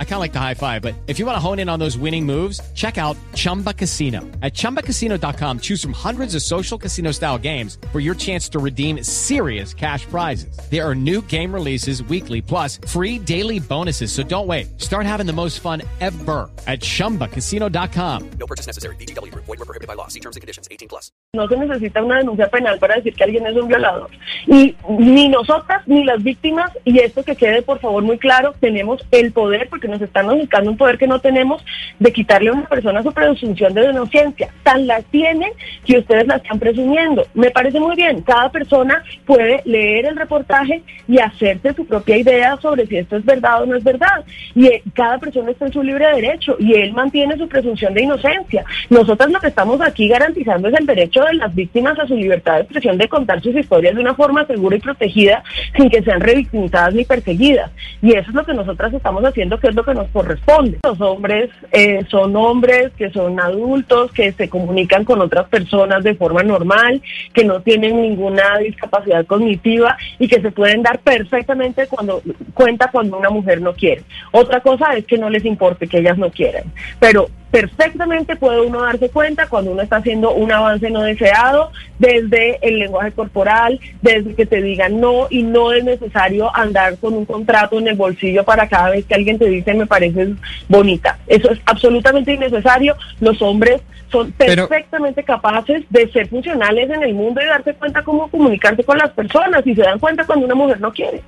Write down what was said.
I kind of like the high five, but if you want to hone in on those winning moves, check out Chumba Casino. At ChumbaCasino.com, choose from hundreds of social casino style games for your chance to redeem serious cash prizes. There are new game releases weekly, plus free daily bonuses. So don't wait. Start having the most fun ever at ChumbaCasino.com. No purchase necessary. BGW. Void were prohibited by law. See terms and conditions. 18 plus. No se necesita una denuncia penal para decir que alguien es un violador. Y ni nosotras ni las víctimas, y esto que quede por favor muy claro, tenemos el poder, porque nos están buscando un poder que no tenemos, de quitarle a una persona su presunción de inocencia. Tan la tienen que ustedes la están presumiendo. Me parece muy bien, cada persona puede leer el reportaje y hacerse su propia idea sobre si esto es verdad o no es verdad. Y eh, cada persona está en su libre derecho y él mantiene su presunción de inocencia. Nosotros lo que estamos aquí garantizando es el derecho de las víctimas a su libertad de expresión de contar sus historias de una forma segura y protegida sin que sean revictimizadas ni perseguidas. Y eso es lo que nosotras estamos haciendo, que es lo que nos corresponde. Los hombres eh, son hombres que son adultos, que se comunican con otras personas de forma normal, que no tienen ninguna discapacidad cognitiva y que se pueden dar perfectamente cuando cuenta cuando una mujer no quiere. Otra cosa es que no les importe que ellas no quieran. Pero perfectamente puede uno darse cuenta cuando uno está haciendo un avance no deseado, desde el lenguaje corporal, desde que te digan no y no es necesario andar con un contrato en el bolsillo para cada vez que alguien te dice me pareces bonita. Eso es absolutamente innecesario. Los hombres son perfectamente capaces de ser funcionales en el mundo y darse cuenta cómo comunicarse con las personas y se dan cuenta cuando una mujer no quiere.